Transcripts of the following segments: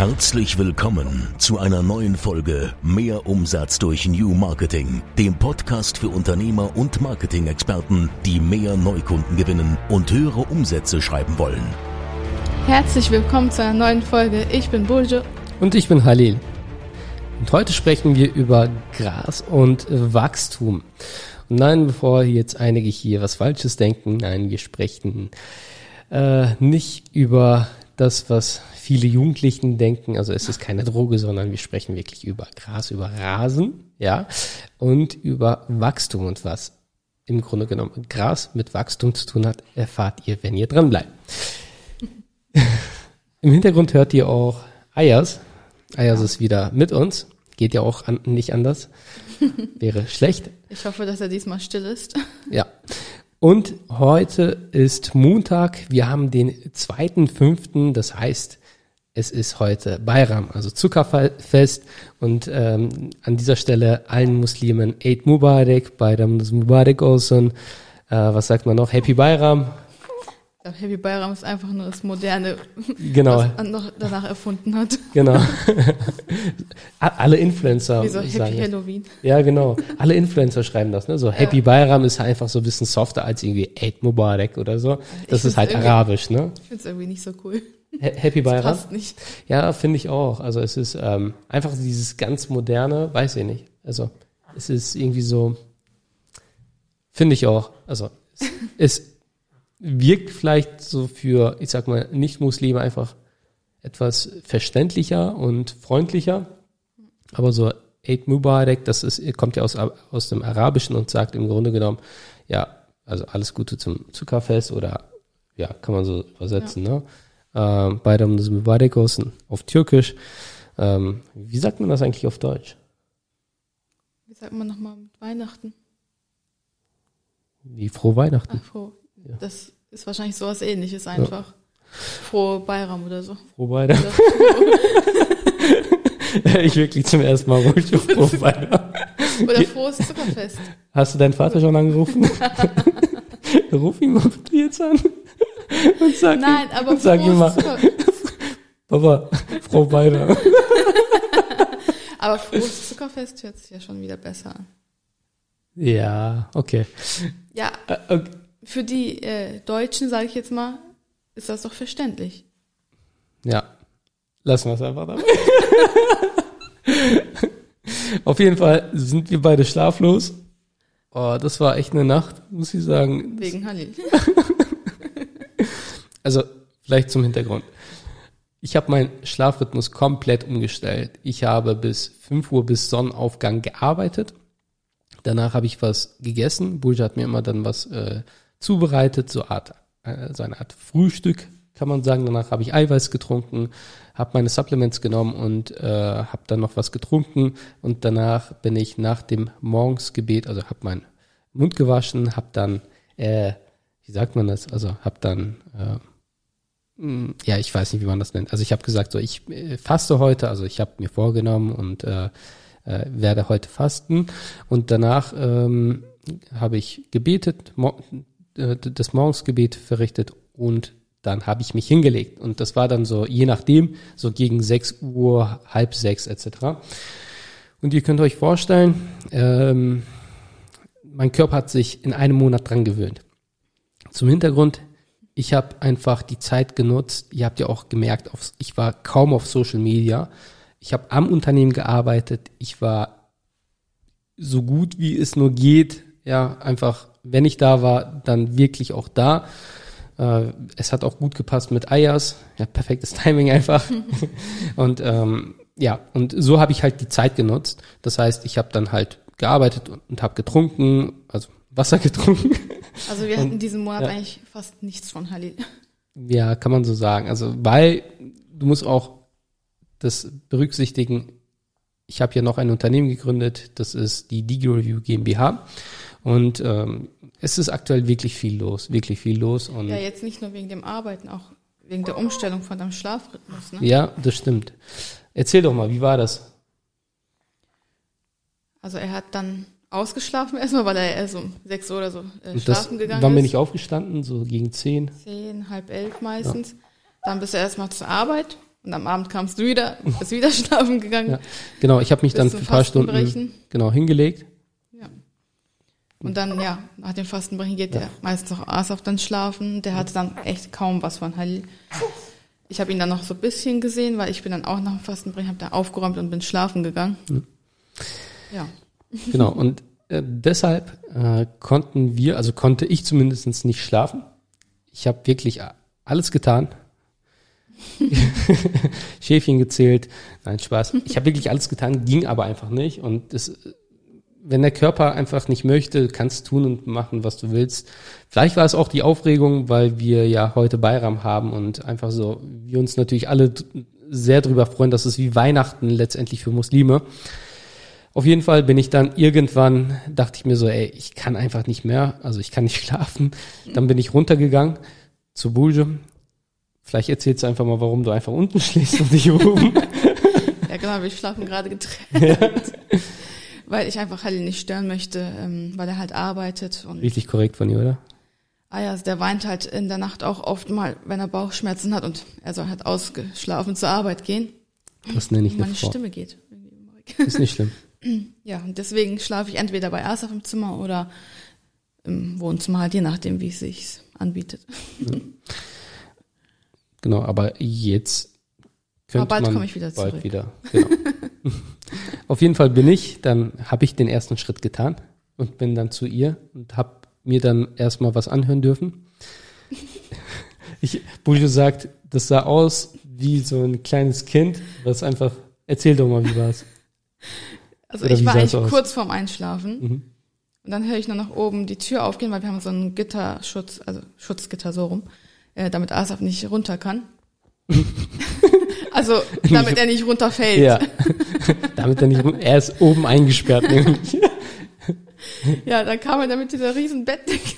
Herzlich willkommen zu einer neuen Folge Mehr Umsatz durch New Marketing, dem Podcast für Unternehmer und Marketing-Experten, die mehr Neukunden gewinnen und höhere Umsätze schreiben wollen. Herzlich willkommen zu einer neuen Folge. Ich bin Bulge. Und ich bin Halil. Und heute sprechen wir über Gras und Wachstum. Und nein, bevor jetzt einige hier was Falsches denken, nein, wir sprechen äh, nicht über das, was viele Jugendlichen denken. Also es ist keine Droge, sondern wir sprechen wirklich über Gras, über Rasen, ja, und über Wachstum und was im Grunde genommen Gras mit Wachstum zu tun hat, erfahrt ihr, wenn ihr dran bleibt. Im Hintergrund hört ihr auch Ayas. Ayas ist wieder mit uns. Geht ja auch an, nicht anders. Wäre schlecht. Ich hoffe, dass er diesmal still ist. Ja. Und heute ist Montag. Wir haben den zweiten fünften. Das heißt, es ist heute Bayram, also Zuckerfest. Und ähm, an dieser Stelle allen Muslimen Eid Mubarak, Bayram Mubarak olsun. Äh, was sagt man noch? Happy Bayram. Happy Bayram ist einfach nur das Moderne, Genau. was man noch danach erfunden hat. Genau. Alle Influencer Wie so Happy sagen das. Halloween. Ja, genau. Alle Influencer schreiben das, ne? So Happy Bayram ist einfach so ein bisschen softer als irgendwie Eid Mubarak oder so. Das Ich ist halt arabisch, ne? Ich finde es irgendwie nicht so cool. Ha- Happy Das Bayram. passt nicht. Ja, finde ich auch. Also es ist ähm, einfach dieses ganz moderne, weiß ich nicht. Also es ist irgendwie so, finde ich auch. Also es, es wirkt vielleicht so für, ich sag mal, Nicht-Muslime einfach etwas verständlicher und freundlicher. Aber so Eid Mubarak, das ist, kommt ja aus, aus dem Arabischen und sagt im Grunde genommen, ja, also alles Gute zum Zuckerfest oder ja, kann man so übersetzen, ne? Ähm, Bayram des Mubarak außen auf Türkisch. Ähm, wie sagt man das eigentlich auf Deutsch? Wie sagt man nochmal mit Weihnachten? Wie frohe Weihnachten. Ach, froh. Das ist wahrscheinlich sowas ähnliches einfach. Frohe Bayram oder so. Frohe. Oder, ich wirklich zum ersten Mal ruhig auf frohe Weihnachten. oder frohes Zuckerfest. Hast du deinen Vater schon angerufen? Ruf ihn mal bitte jetzt an. Und sag Nein, ihm, aber und sag ihm mal, frohes Zuckerfest. Papa, frohe Weihnachten. Aber frohes Zuckerfest hört sich ja schon wieder besser an. Ja, okay. Ja, Äh, okay. Für die äh, Deutschen, sage ich jetzt mal, ist das doch verständlich. Ja, lassen wir es einfach dabei. Auf jeden Fall sind wir beide schlaflos. Oh, das war echt eine Nacht, muss ich sagen. Wegen Halil. Also vielleicht zum Hintergrund. Ich habe meinen Schlafrhythmus komplett umgestellt. Ich habe bis 5 Uhr bis Sonnenaufgang gearbeitet. Danach habe ich was gegessen. Bulja hat mir immer dann was äh, zubereitet, so, Art, äh, so eine Art Frühstück, kann man sagen. Danach habe ich Eiweiß getrunken, habe meine Supplements genommen und äh, habe dann noch was getrunken. Und danach bin ich nach dem Morgensgebet, also habe meinen Mund gewaschen, habe dann, äh, wie sagt man das, also habe dann... Äh, Mm, ja, ich weiß nicht, wie man das nennt. Also ich habe gesagt, so ich äh, faste heute, also ich habe mir vorgenommen und äh, äh, werde heute fasten. Und danach ähm, habe ich gebetet, äh, das Morgensgebet verrichtet und dann habe ich mich hingelegt. Und das war dann so, je nachdem, so gegen 6 Uhr, halb sechs etc. Und ihr könnt euch vorstellen, ähm, mein Körper hat sich in einem Monat dran gewöhnt. Zum Hintergrund, ich habe einfach die Zeit genutzt. Ihr habt ja auch gemerkt, auf, ich war kaum auf Social Media. Ich habe am Unternehmen gearbeitet. Ich war so gut wie es nur geht. Ja, einfach, wenn ich da war, dann wirklich auch da. Äh, es hat auch gut gepasst mit Ayas. Ja, perfektes Timing einfach. und ähm, ja, und so habe ich halt die Zeit genutzt. Das heißt, ich habe dann halt gearbeitet und, und habe getrunken, also Wasser getrunken. Also wir hatten diesen Monat ja. eigentlich fast nichts von Halil. Ja, kann man so sagen. Also, weil du musst auch das berücksichtigen. Ich habe ja noch ein Unternehmen gegründet, das ist die Digi Review GmbH. Und ähm, es ist aktuell wirklich viel los, wirklich viel los. Und Ja, ja, jetzt nicht nur wegen dem Arbeiten, auch wegen der Umstellung von deinem Schlafrhythmus. Ne? ja das stimmt. Erzähl doch mal, wie war das? Also er hat dann ausgeschlafen erstmal, weil er erst um 6 Uhr oder so äh, Und das, schlafen gegangen wann bin ich aufgestanden? So gegen zehn. Zehn, halb elf meistens. Dann bist du erstmal zur Arbeit. Und am Abend kamst du wieder, bist wieder schlafen gegangen. Ja. Genau, ich habe mich dann für ein paar Stunden genau hingelegt. Ja. Und dann, ja, nach dem Fastenbrechen geht der meistens auch Asaf dann schlafen. Der hatte dann echt kaum was von Halil. Ich habe ihn dann noch so ein bisschen gesehen, weil ich bin dann auch nach dem Fastenbrechen, habe da aufgeräumt und bin schlafen gegangen. Ja. Genau, und äh, deshalb äh, konnten wir, also konnte ich zumindest nicht schlafen. Ich habe wirklich alles getan. Schäfchen gezählt. Nein, Spaß. Ich habe wirklich alles getan, ging aber einfach nicht. Und das, wenn der Körper einfach nicht möchte, kannst tun und machen, was du willst. Vielleicht war es auch die Aufregung, weil wir ja heute Bayram haben und einfach so, wir uns natürlich alle sehr drüber freuen, dass es wie Weihnachten letztendlich für Muslime. Auf jeden Fall bin ich dann irgendwann, dachte ich mir so, ey, ich kann einfach nicht mehr, also ich kann nicht schlafen. Dann bin ich runtergegangen zu Bulge. Vielleicht erzählst du einfach mal, warum du einfach unten schläfst und nicht oben. Ja, genau, wir schlafen gerade getrennt. Weil ich einfach Halil nicht stören möchte, ähm, weil er halt arbeitet und Richtig korrekt von dir, oder? Ah ja, also der weint halt in der Nacht auch oft mal, wenn er Bauchschmerzen hat und er soll halt ausgeschlafen zur Arbeit gehen. Das nenne ich eine meine Frau. Stimme geht. Ist nicht schlimm. Ja, und deswegen schlafe ich entweder bei Asaf im Zimmer oder im Wohnzimmer, halt je nachdem, wie es sich anbietet. Genau, aber jetzt könnte Aber bald komme ich wieder bald zurück. wieder. Genau. Auf jeden Fall bin ich, dann habe ich den ersten Schritt getan und bin dann zu ihr und habe mir dann erstmal was anhören dürfen. Ich, Buljo sagt, das sah aus wie so ein kleines Kind, was einfach, erzähl doch mal, wie war's. Also Oder ich war eigentlich es aus? kurz vorm Einschlafen Mhm. und dann höre ich nur nach oben die Tür aufgehen, weil wir haben so einen Gitterschutz, also Schutzgitter so rum, äh, damit Asaf nicht runter kann. also damit er nicht runterfällt. Ja. Damit er nicht, er ist oben eingesperrt nämlich. Ja, dann kam er da mit dieser riesen Bettdecke,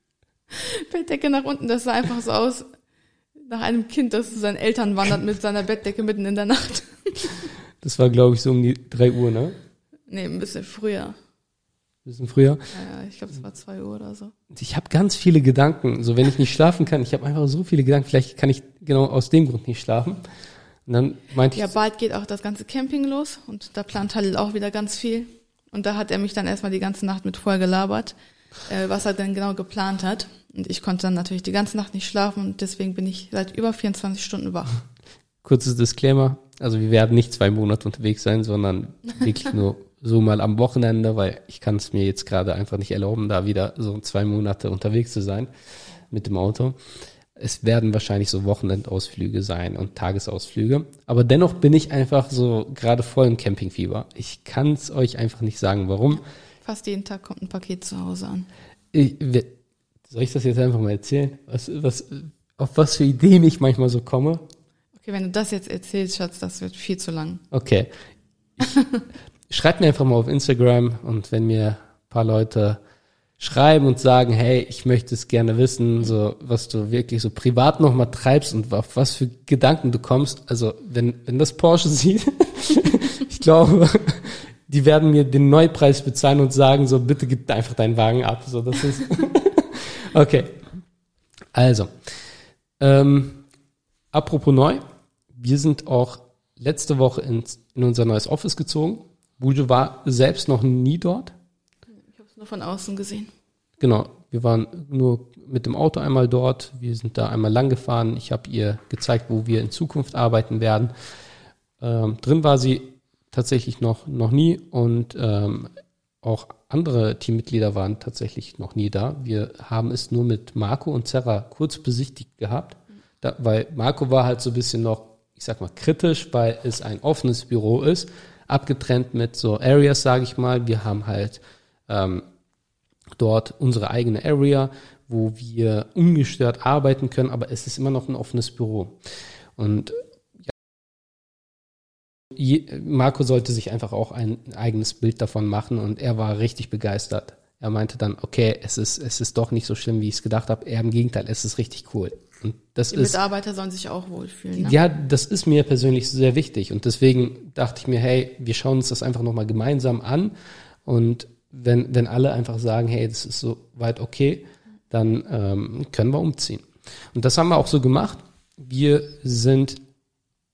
Bettdecke nach unten. Das sah einfach so aus nach einem Kind, das zu seinen Eltern wandert mit seiner Bettdecke mitten in der Nacht. Das war, glaube ich, so um die drei Uhr, ne? Nee, ein bisschen früher. Bisschen früher. Ja, ich glaube, es war zwei Uhr oder so. Und Ich habe ganz viele Gedanken. So, wenn ich nicht schlafen kann, ich habe einfach so viele Gedanken. Vielleicht kann ich genau aus dem Grund nicht schlafen. Und dann meinte Ja, ich, bald geht auch das ganze Camping los und da plant Halil auch wieder ganz viel. Und da hat er mich dann erstmal die ganze Nacht mit voll gelabert, äh, was er denn genau geplant hat. Und ich konnte dann natürlich die ganze Nacht nicht schlafen und deswegen bin ich seit über 24 Stunden wach. kurzes Disclaimer. Also wir werden nicht zwei Monate unterwegs sein, sondern wirklich nur so mal am Wochenende, weil ich kann es mir jetzt gerade einfach nicht erlauben, da wieder so zwei Monate unterwegs zu sein mit dem Auto. Es werden wahrscheinlich so Wochenendausflüge sein und Tagesausflüge. Aber dennoch bin ich einfach so gerade voll im Campingfieber. Ich kann es euch einfach nicht sagen, warum. Fast jeden Tag kommt ein Paket zu Hause an. Ich, soll ich das jetzt einfach mal erzählen? Was, was, auf was für Ideen ich manchmal so komme? Okay, wenn du das jetzt erzählst, Schatz, das wird viel zu lang. Okay. Schreibt mir einfach mal auf Instagram und wenn mir ein paar Leute schreiben und sagen, hey, ich möchte es gerne wissen, so was du wirklich so privat nochmal treibst und auf was für Gedanken du kommst. Also wenn, wenn das Porsche sieht, ich glaube, die werden mir den Neupreis bezahlen und sagen, so bitte gib einfach deinen Wagen ab. So, das ist okay. Also, ähm, apropos neu, wir sind auch letzte Woche ins, in unser neues Office gezogen. Bujo war selbst noch nie dort. Nur von außen gesehen. Genau, wir waren nur mit dem Auto einmal dort. Wir sind da einmal lang gefahren. Ich habe ihr gezeigt, wo wir in Zukunft arbeiten werden. Ähm, drin war sie tatsächlich noch, noch nie und ähm, auch andere Teammitglieder waren tatsächlich noch nie da. Wir haben es nur mit Marco und Serra kurz besichtigt gehabt, da, weil Marco war halt so ein bisschen noch, ich sag mal, kritisch, weil es ein offenes Büro ist, abgetrennt mit so Areas, sage ich mal. Wir haben halt ähm, dort unsere eigene Area, wo wir ungestört arbeiten können, aber es ist immer noch ein offenes Büro. Und Marco sollte sich einfach auch ein eigenes Bild davon machen und er war richtig begeistert. Er meinte dann, okay, es ist, es ist doch nicht so schlimm, wie ich es gedacht habe. Er im Gegenteil, es ist richtig cool. Und das Die ist, Mitarbeiter sollen sich auch wohlfühlen. Ne? ja, das ist mir persönlich sehr wichtig. Und deswegen dachte ich mir, hey, wir schauen uns das einfach nochmal gemeinsam an. Und wenn, wenn alle einfach sagen, hey, das ist so weit okay, dann ähm, können wir umziehen. Und das haben wir auch so gemacht. Wir sind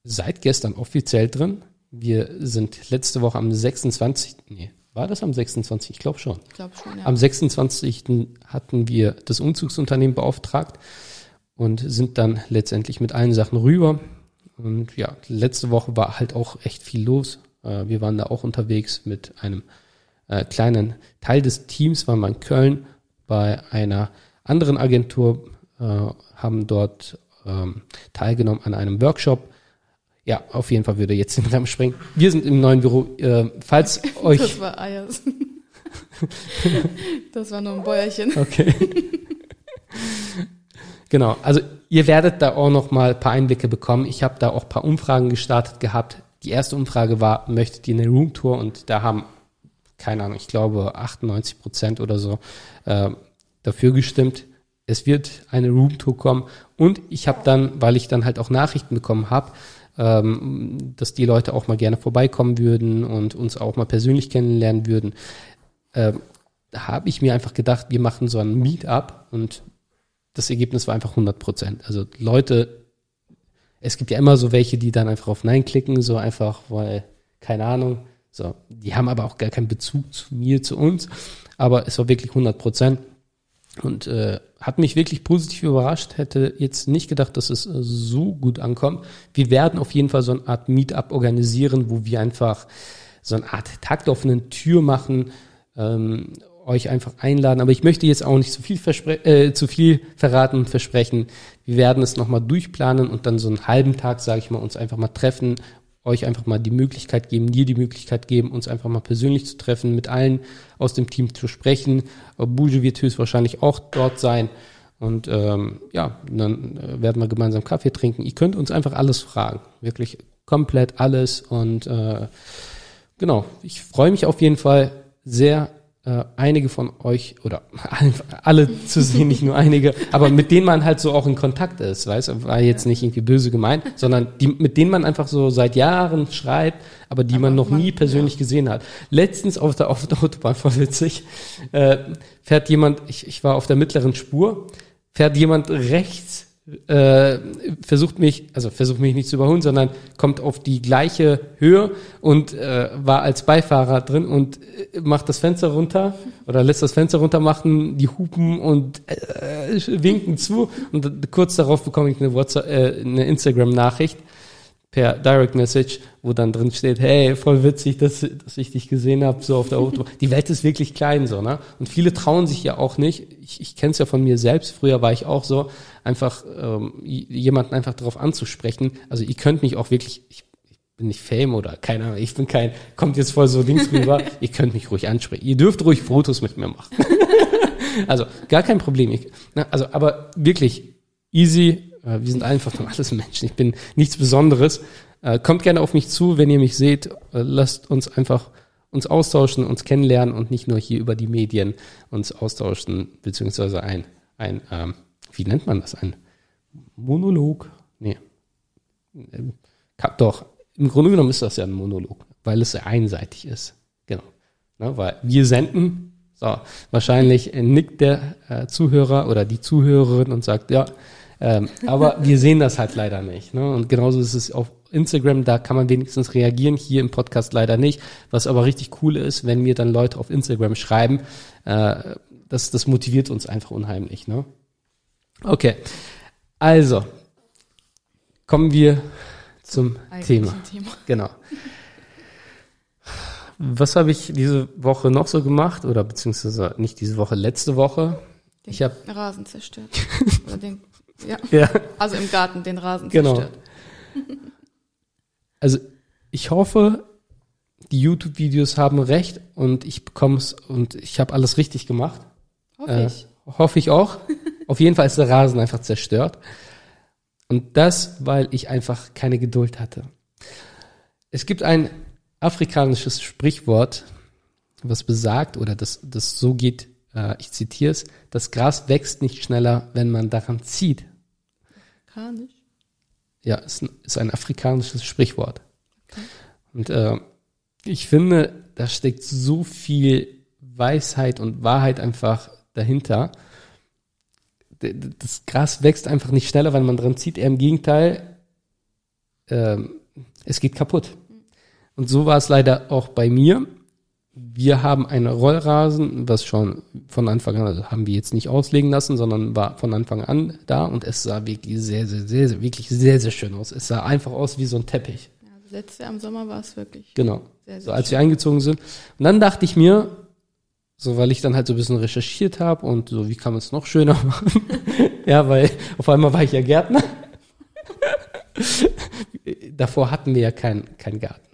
seit gestern offiziell drin. Wir sind letzte Woche am 26. Nee, war das am 26? Ich glaube schon. Ich glaube schon, ja. Am 26. hatten wir das Umzugsunternehmen beauftragt und sind dann letztendlich mit allen Sachen rüber. Und ja, letzte Woche war halt auch echt viel los. Äh, wir waren da auch unterwegs mit einem äh, kleinen Teil des Teams, waren wir in Köln bei einer anderen Agentur, äh, haben dort ähm, teilgenommen an einem Workshop. Ja, auf jeden Fall würde jetzt den Rahmen springen. Wir sind im neuen Büro. Äh, falls euch. Das war Eiers. das war nur ein Bäuerchen. Okay. genau, also ihr werdet da auch noch mal ein paar Einblicke bekommen. Ich habe da auch ein paar Umfragen gestartet gehabt. Die erste Umfrage war, möchtet ihr eine Roomtour? Und da haben, keine Ahnung, ich glaube 98 Prozent oder so äh, dafür gestimmt. Es wird eine Roomtour kommen. Und ich habe dann, weil ich dann halt auch Nachrichten bekommen habe, ähm, dass die Leute auch mal gerne vorbeikommen würden und uns auch mal persönlich kennenlernen würden, ähm, habe ich mir einfach gedacht, wir machen so ein Meetup und das Ergebnis war einfach 100 Prozent. Also Leute, es gibt ja immer so welche, die dann einfach auf Nein klicken, so einfach, weil, keine Ahnung, so, die haben aber auch gar keinen Bezug zu mir, zu uns, aber es war wirklich 100 Prozent und äh, hat mich wirklich positiv überrascht, hätte jetzt nicht gedacht, dass es äh, so gut ankommt. Wir werden auf jeden Fall so eine Art Meetup organisieren, wo wir einfach so eine Art Takt eine Tür machen, ähm, euch einfach einladen. Aber ich möchte jetzt auch nicht zu viel, verspre äh, zu viel verraten und versprechen. Wir werden es nochmal durchplanen und dann so einen halben Tag, sage ich mal, uns einfach mal treffen, euch einfach mal die Möglichkeit geben, dir die Möglichkeit geben, uns einfach mal persönlich zu treffen, mit allen aus dem Team zu sprechen. Bouge wird höchstwahrscheinlich auch dort sein. Und ähm, ja, dann äh, werden wir gemeinsam Kaffee trinken. Ihr könnt uns einfach alles fragen. Wirklich komplett alles. Und äh, genau, ich freue mich auf jeden Fall sehr äh, einige von euch oder alle zu sehen, nicht nur einige, aber mit denen man halt so auch in Kontakt ist, weißt du, war jetzt nicht irgendwie böse gemeint, sondern die, mit denen man einfach so seit Jahren schreibt, aber die aber man noch man, nie persönlich ja. gesehen hat. Letztens auf der, auf der Autobahn, voll witzig, äh, fährt jemand, ich, ich war auf der mittleren Spur, fährt jemand rechts äh, versucht mich, also versucht mich nicht zu überholen, sondern kommt auf die gleiche Höhe und äh, war als Beifahrer drin und äh, macht das Fenster runter oder lässt das Fenster runter machen, die hupen und äh, winken zu und kurz darauf bekomme ich eine WhatsApp, äh, eine Instagram-Nachricht per Direct Message, wo dann drin steht, hey, voll witzig, dass, dass ich dich gesehen habe, so auf der Autobahn. Die Welt ist wirklich klein, so, ne? Und viele trauen sich ja auch nicht. Ich, ich kenne es ja von mir selbst, früher war ich auch so, einfach ähm, jemanden einfach darauf anzusprechen. Also ihr könnt mich auch wirklich, ich, ich bin nicht Fame oder keine Ahnung, ich bin kein, kommt jetzt voll so Dings rüber, ihr könnt mich ruhig ansprechen. Ihr dürft ruhig Fotos mit mir machen. also gar kein Problem. Ich, na, also aber wirklich easy, wir sind einfach nur alles Menschen. Ich bin nichts Besonderes. Äh, kommt gerne auf mich zu, wenn ihr mich seht. Äh, lasst uns einfach uns austauschen, uns kennenlernen und nicht nur hier über die Medien uns austauschen, beziehungsweise ein, ein ähm, wie nennt man das? Ein Monolog? Nee. Doch, im Grunde genommen ist das ja ein Monolog, weil es sehr einseitig ist. Genau. Ne, weil wir senden, so, wahrscheinlich nickt der äh, Zuhörer oder die Zuhörerin und sagt, ja, ähm, aber wir sehen das halt leider nicht. Ne? Und genauso ist es auf Instagram, da kann man wenigstens reagieren, hier im Podcast leider nicht. Was aber richtig cool ist, wenn mir dann Leute auf Instagram schreiben, äh, das, das motiviert uns einfach unheimlich. Ne? Okay, also kommen wir zum, Thema. Thema. Genau. Was habe ich diese Woche noch so gemacht oder beziehungsweise nicht diese Woche, letzte Woche? Den ich habe Rasen zerstört. oder den ja. ja. Also im Garten den Rasen genau. zerstört. Also ich hoffe, die YouTube-Videos haben recht und ich bekomme es und ich habe alles richtig gemacht. Hoffe äh, ich. Hoffe ich auch. Auf jeden Fall ist der Rasen einfach zerstört. Und das, weil ich einfach keine Geduld hatte. Es gibt ein afrikanisches Sprichwort, was besagt, oder das, das so geht, äh, ich zitiere es, das Gras wächst nicht schneller, wenn man daran zieht. Afrikanisch? Ja, ist, ist ein afrikanisches Sprichwort. Okay. Und äh, ich finde, da steckt so viel Weisheit und Wahrheit einfach dahinter. Das Gras wächst einfach nicht schneller, wenn man dran zieht. Eher im Gegenteil, ähm, es geht kaputt. Und so war es leider auch bei mir. Wir haben einen Rollrasen, was schon von Anfang an, also haben wir jetzt nicht auslegen lassen, sondern war von Anfang an da und es sah wirklich sehr, sehr, sehr, sehr wirklich sehr, sehr schön aus. Es sah einfach aus wie so ein Teppich. Ja, also letztes Jahr im Sommer war es wirklich. Genau. Sehr, sehr so als wir eingezogen sind. Und dann dachte ich mir, so weil ich dann halt so ein bisschen recherchiert habe und so, wie kann man es noch schöner machen? ja, weil auf einmal war ich ja Gärtner. Davor hatten wir ja keinen keinen Garten.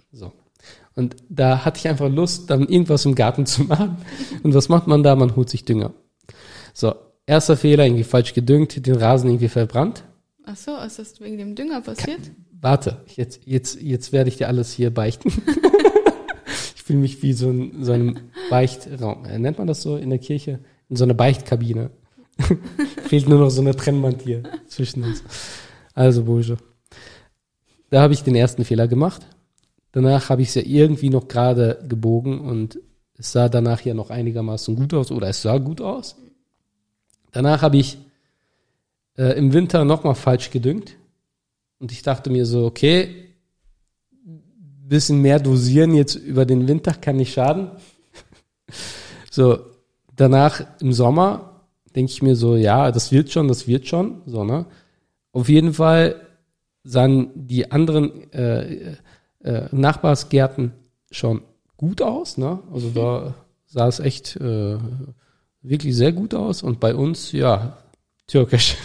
Und da hatte ich einfach Lust, dann irgendwas im Garten zu machen. Und was macht man da? Man holt sich Dünger. So, erster Fehler, irgendwie falsch gedüngt, den Rasen irgendwie verbrannt. Ach so, ist das wegen dem Dünger passiert? Warte, jetzt, jetzt, jetzt werde ich dir alles hier beichten. ich fühle mich wie so in so einem Beichtraum. Äh, Nennt man das so in der Kirche? In so einer Beichtkabine. Fehlt nur noch so eine Trennwand hier zwischen uns. Also, Bursche. Da habe ich den ersten Fehler gemacht. Danach habe ich es ja irgendwie noch gerade gebogen und es sah danach ja noch einigermaßen gut aus oder es sah gut aus. Danach habe ich äh, im Winter nochmal falsch gedüngt und ich dachte mir so, okay, bisschen mehr dosieren jetzt über den Winter kann nicht schaden. so, danach im Sommer denke ich mir so, ja, das wird schon, das wird schon, so, ne? Auf jeden Fall sahen die anderen äh, äh, Nachbarsgärten schon gut aus, ne? Also da sah es echt äh, wirklich sehr gut aus und bei uns, ja, türkisch.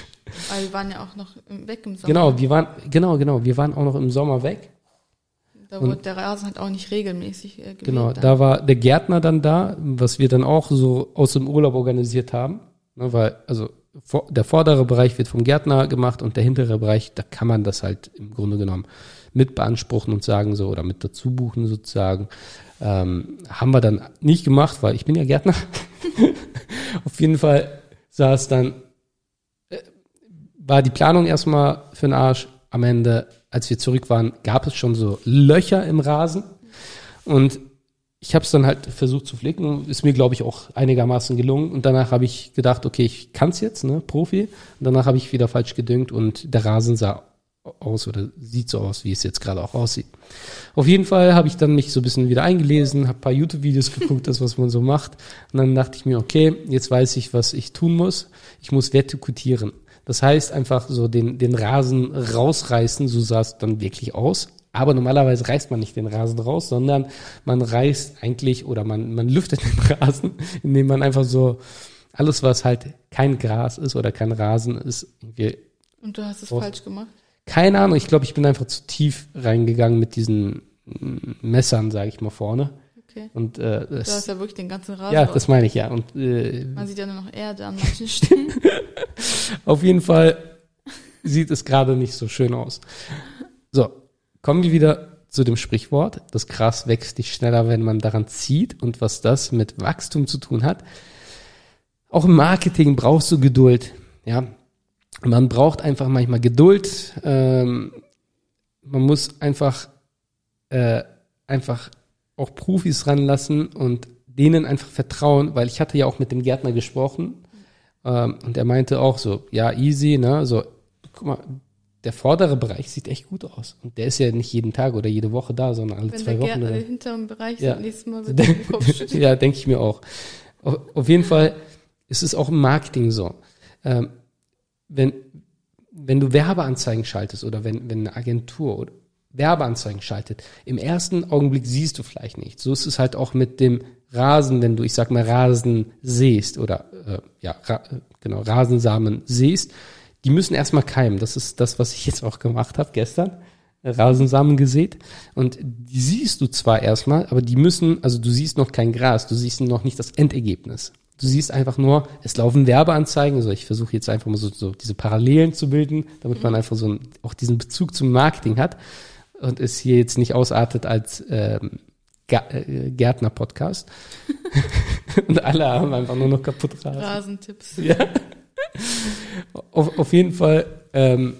Weil wir waren ja auch noch weg im Sommer. Genau, wir waren, genau, genau, wir waren auch noch im Sommer weg. Da wurde der Rasen halt auch nicht regelmäßig äh. Genau, dann. da war der Gärtner dann da, was wir dann auch so aus dem Urlaub organisiert haben. Ne, weil, also vor, der vordere Bereich wird vom Gärtner gemacht und der hintere Bereich, da kann man das halt im Grunde genommen mit beanspruchen und sagen so oder mit dazu buchen sozusagen. Ähm, haben wir dann nicht gemacht, weil ich bin ja Gärtner. Auf jeden Fall es dann, äh, war die Planung erstmal für den Arsch. Am Ende, als wir zurück waren, gab es schon so Löcher im Rasen. Und ich habe es dann halt versucht zu flicken. Ist mir, glaube ich, auch einigermaßen gelungen. Und danach habe ich gedacht, okay, ich kann's jetzt, ne, Profi. Und danach habe ich wieder falsch gedüngt und der Rasen sah aus oder sieht so aus, wie es jetzt gerade auch aussieht. Auf jeden Fall habe ich dann mich so ein bisschen wieder eingelesen, habe ein paar YouTube-Videos geguckt, das, was man so macht. Und dann dachte ich mir, okay, jetzt weiß ich, was ich tun muss. Ich muss vertikutieren. Das heißt einfach so den, den Rasen rausreißen, so sah es dann wirklich aus. Aber normalerweise reißt man nicht den Rasen raus, sondern man reißt eigentlich oder man, man lüftet den Rasen, indem man einfach so alles, was halt kein Gras ist oder kein Rasen ist, irgendwie Und du hast es Raus- falsch gemacht. Keine Ahnung, ich glaube, ich bin einfach zu tief reingegangen mit diesen mm, Messern, sage ich mal vorne. Okay. Und äh, Du hast das, ja wirklich den ganzen Rasen. ja, das meine ich ja. Und äh, Man sieht ja nur noch Erde an manchen Stellen. auf jeden Fall sieht es gerade nicht so schön aus. So, kommen wir wieder zu dem Sprichwort. Das Gras wächst nicht schneller, wenn man daran zieht. Und was das mit Wachstum zu tun hat. Auch im Marketing brauchst du Geduld. Ja, man braucht einfach manchmal Geduld. Ähm, man muss einfach, äh, einfach auch Profis ranlassen und denen einfach vertrauen, weil ich hatte ja auch mit dem Gärtner gesprochen ähm, und er meinte auch so, ja, easy, ne, so, guck mal, der vordere Bereich sieht echt gut aus. Und der ist ja nicht jeden Tag oder jede Woche da, sondern alle Wenn zwei der Wochen. Oder den hinteren Bereich Ja. nächstes Mal wird den Kopf ja, denke ich mir auch. Auf, auf jeden Fall ist es auch im Marketing so. Ähm, wenn, wenn du Werbeanzeigen schaltest oder wenn, wenn eine Agentur oder Werbeanzeigen schaltet, im ersten Augenblick siehst du vielleicht nicht. So ist es halt auch mit dem Rasen, wenn du, ich sag mal, Rasen sähst oder äh, ja, ra, genau, Rasensamen sähst, die müssen erstmal keimen. Das ist das, was ich jetzt auch gemacht habe gestern. Rasensamen gesät und die siehst du zwar erstmal, aber die müssen, also du siehst noch kein Gras, du siehst noch nicht das Endergebnis. Du siehst einfach nur, es laufen Werbeanzeigen, also ich versuche jetzt einfach mal so, so diese Parallelen zu bilden, damit man einfach so einen, auch diesen Bezug zum Marketing hat und es hier jetzt nicht ausartet als ähm, äh, Gärtner-Podcast. und alle haben einfach nur noch kaputt Rasen. Rasentipps. Ja. Auf, auf jeden Fall ähm,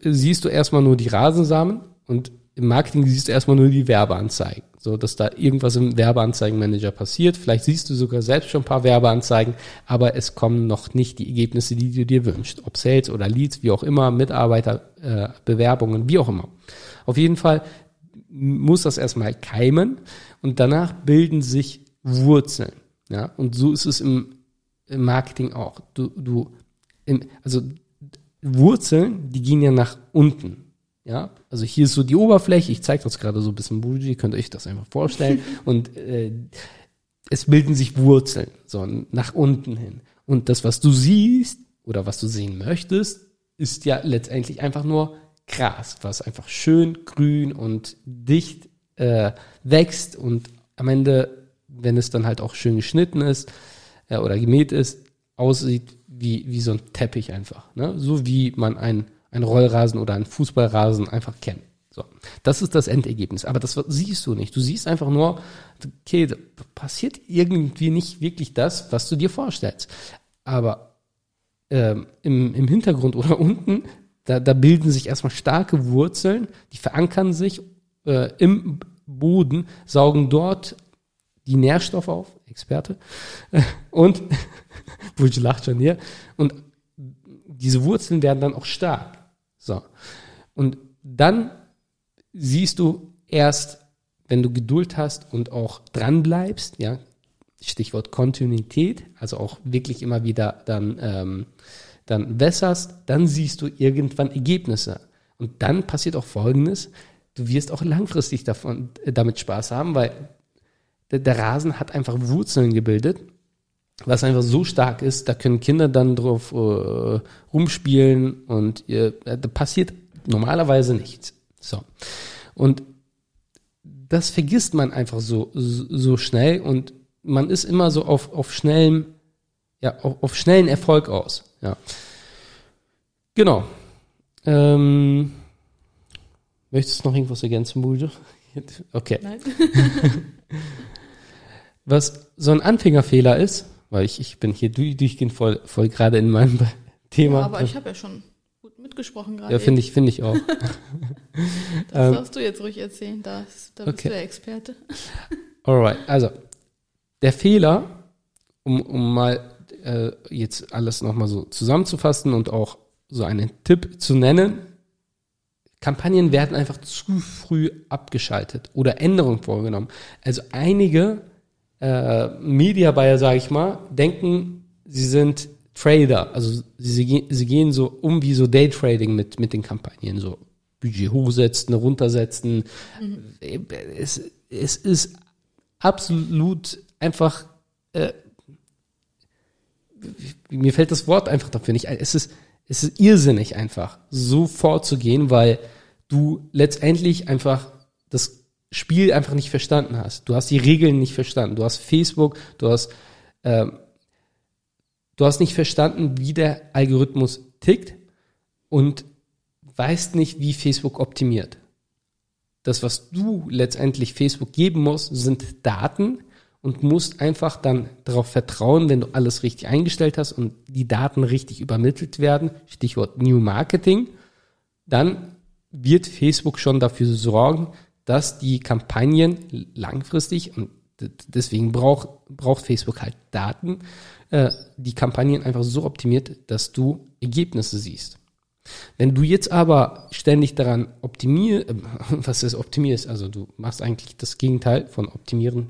siehst du erstmal nur die Rasensamen und im Marketing siehst du erstmal nur die Werbeanzeigen. So, dass da irgendwas im Werbeanzeigenmanager passiert. Vielleicht siehst du sogar selbst schon ein paar Werbeanzeigen, aber es kommen noch nicht die Ergebnisse, die du dir wünschst. Ob Sales oder Leads, wie auch immer, Mitarbeiter, äh, Bewerbungen, wie auch immer. Auf jeden Fall muss das erstmal keimen und danach bilden sich Wurzeln. Ja, und so ist es im, im Marketing auch. Du, du, im, also Wurzeln, die gehen ja nach unten. Ja, also hier ist so die Oberfläche. Ich zeige das gerade so ein bisschen Bougie, könnt ihr euch das einfach vorstellen. und äh, es bilden sich Wurzeln, so nach unten hin. Und das, was du siehst oder was du sehen möchtest, ist ja letztendlich einfach nur Gras, was einfach schön grün und dicht äh, wächst und am Ende, wenn es dann halt auch schön geschnitten ist äh, oder gemäht ist, aussieht wie, wie so ein Teppich einfach. Ne? So wie man ein, ein Rollrasen oder ein Fußballrasen einfach kennt. So, das ist das Endergebnis. Aber das siehst du nicht. Du siehst einfach nur, okay, da passiert irgendwie nicht wirklich das, was du dir vorstellst. Aber ähm, im, im Hintergrund oder unten da, da bilden sich erstmal starke Wurzeln, die verankern sich äh, im Boden, saugen dort die Nährstoffe auf, Experte, und, Bulch lacht schon hier, und diese Wurzeln werden dann auch stark. So. Und dann siehst du erst, wenn du Geduld hast und auch dran bleibst, ja, Stichwort Kontinuität, also auch wirklich immer wieder dann ähm, dann wässerst, dann siehst du irgendwann Ergebnisse. Und dann passiert auch Folgendes, du wirst auch langfristig davon, äh, damit Spaß haben, weil der, der Rasen hat einfach Wurzeln gebildet, was einfach so stark ist, da können Kinder dann drauf äh, rumspielen und äh, da passiert normalerweise nichts. So. Und das vergisst man einfach so, so schnell und man ist immer so auf, auf schnellem, ja, auf, auf schnellen Erfolg aus. Ja. Genau. Ähm, möchtest du noch irgendwas ergänzen, Buljo? Okay. Was so ein Anfängerfehler ist, weil ich, ich bin hier durchgehend voll, voll gerade in meinem Thema. Ja, aber ich habe ja schon gut mitgesprochen gerade. Ja, finde ich, finde ich auch. das darfst du jetzt ruhig erzählen, da, da bist okay. du der Experte. Alright, also der Fehler, um, um mal äh, jetzt alles nochmal so zusammenzufassen und auch so einen Tipp zu nennen. Kampagnen werden einfach zu früh abgeschaltet oder Änderungen vorgenommen. Also einige äh, Media Buyer, sage ich mal, denken, sie sind Trader. Also sie, sie gehen so um wie so Daytrading mit, mit den Kampagnen. So Budget hochsetzen, runtersetzen. Mhm. Es, es ist absolut einfach äh, mir fällt das Wort einfach dafür nicht ein. Es ist, es ist irrsinnig einfach, so vorzugehen, weil du letztendlich einfach das Spiel einfach nicht verstanden hast. Du hast die Regeln nicht verstanden. Du hast Facebook, du hast, ähm, du hast nicht verstanden, wie der Algorithmus tickt und weißt nicht, wie Facebook optimiert. Das, was du letztendlich Facebook geben musst, sind Daten, und musst einfach dann darauf vertrauen, wenn du alles richtig eingestellt hast und die Daten richtig übermittelt werden, Stichwort New Marketing, dann wird Facebook schon dafür sorgen, dass die Kampagnen langfristig und deswegen braucht, braucht Facebook halt Daten, äh, die Kampagnen einfach so optimiert, dass du Ergebnisse siehst. Wenn du jetzt aber ständig daran optimierst, äh, was ist optimierst, also du machst eigentlich das Gegenteil von optimieren,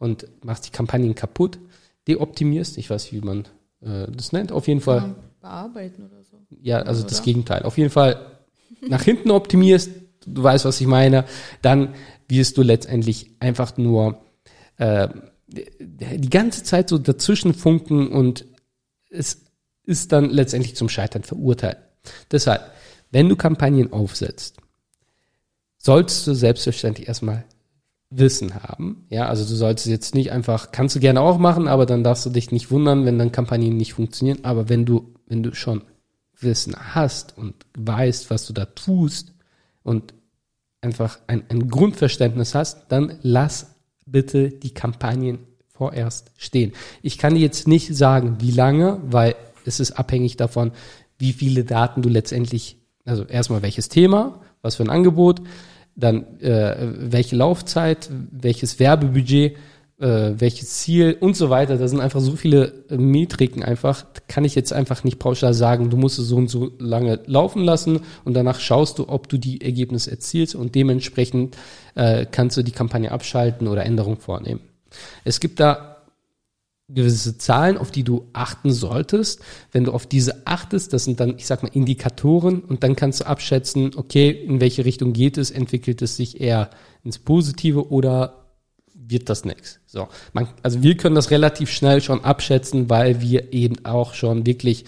und machst die Kampagnen kaputt, deoptimierst, ich weiß, wie man äh, das nennt, auf jeden Fall. Bearbeiten oder so. Ja, also oder? das Gegenteil. Auf jeden Fall nach hinten optimierst, du weißt, was ich meine, dann wirst du letztendlich einfach nur äh, die ganze Zeit so dazwischen funken und es ist dann letztendlich zum Scheitern verurteilt. Deshalb, wenn du Kampagnen aufsetzt, solltest du selbstverständlich erstmal Wissen haben. Ja, also du solltest jetzt nicht einfach, kannst du gerne auch machen, aber dann darfst du dich nicht wundern, wenn dann Kampagnen nicht funktionieren. Aber wenn du, wenn du schon Wissen hast und weißt, was du da tust und einfach ein, ein Grundverständnis hast, dann lass bitte die Kampagnen vorerst stehen. Ich kann dir jetzt nicht sagen, wie lange, weil es ist abhängig davon, wie viele Daten du letztendlich, also erstmal welches Thema, was für ein Angebot, dann äh, welche Laufzeit, welches Werbebudget, äh, welches Ziel und so weiter. Da sind einfach so viele äh, Metriken einfach. Kann ich jetzt einfach nicht pauschal sagen, du musst es so und so lange laufen lassen und danach schaust du, ob du die Ergebnisse erzielst und dementsprechend äh, kannst du die Kampagne abschalten oder Änderungen vornehmen. Es gibt da gewisse Zahlen, auf die du achten solltest. Wenn du auf diese achtest, das sind dann, ich sag mal, Indikatoren und dann kannst du abschätzen, okay, in welche Richtung geht es, entwickelt es sich eher ins Positive oder wird das nichts. So, man, also wir können das relativ schnell schon abschätzen, weil wir eben auch schon wirklich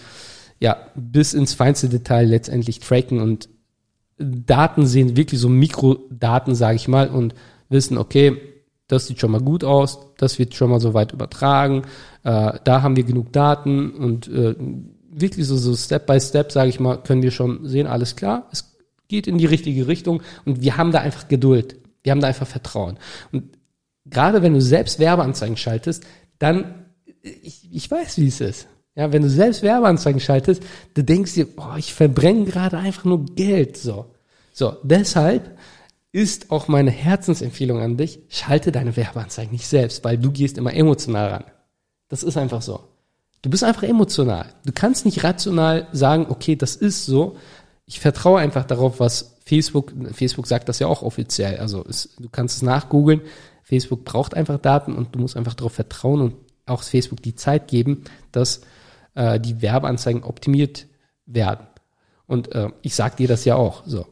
ja bis ins feinste Detail letztendlich tracken und Daten sehen, wirklich so Mikrodaten, sage ich mal, und wissen, okay, das sieht schon mal gut aus, das wird schon mal so weit übertragen, äh, da haben wir genug Daten und äh, wirklich so, so Step by Step, sage ich mal, können wir schon sehen, alles klar, es geht in die richtige Richtung und wir haben da einfach Geduld, wir haben da einfach Vertrauen. Und gerade wenn du selbst Werbeanzeigen schaltest, dann, ich, ich weiß, wie es ist. Ja, wenn du selbst Werbeanzeigen schaltest, du denkst dir, oh, ich verbrenne gerade einfach nur Geld, so. So, deshalb ist auch meine Herzensempfehlung an dich, schalte deine Werbeanzeigen nicht selbst, weil du gehst immer emotional ran. Das ist einfach so. Du bist einfach emotional. Du kannst nicht rational sagen, okay, das ist so. Ich vertraue einfach darauf, was Facebook, Facebook sagt das ja auch offiziell. Also es, du kannst es nachgoogeln. Facebook braucht einfach Daten und du musst einfach darauf vertrauen und auch Facebook die Zeit geben, dass äh, die Werbeanzeigen optimiert werden. Und äh, ich sag dir das ja auch. So,